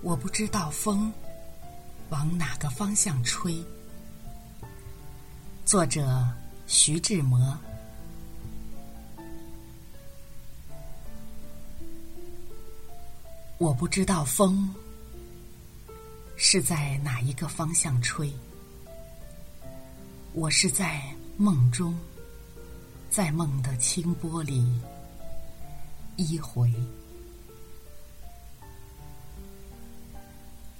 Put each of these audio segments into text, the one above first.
我不知道风往哪个方向吹。作者：徐志摩。我不知道风是在哪一个方向吹。我是在梦中，在梦的清波里一回。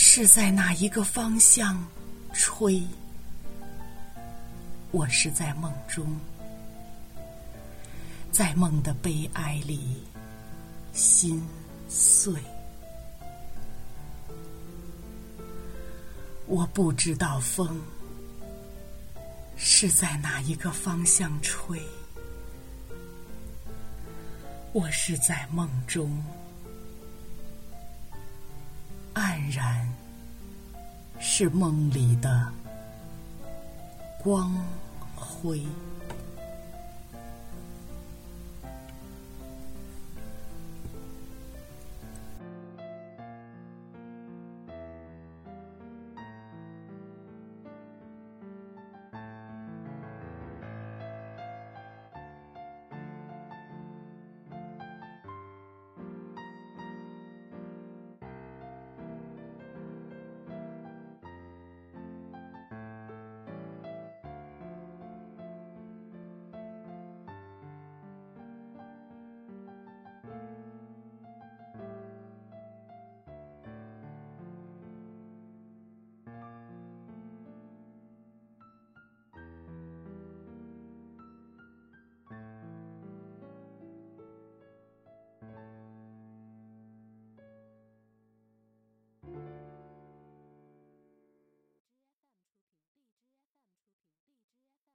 是在哪一个方向吹？我是在梦中，在梦的悲哀里心碎。我不知道风是在哪一个方向吹，我是在梦中。黯然是梦里的光辉。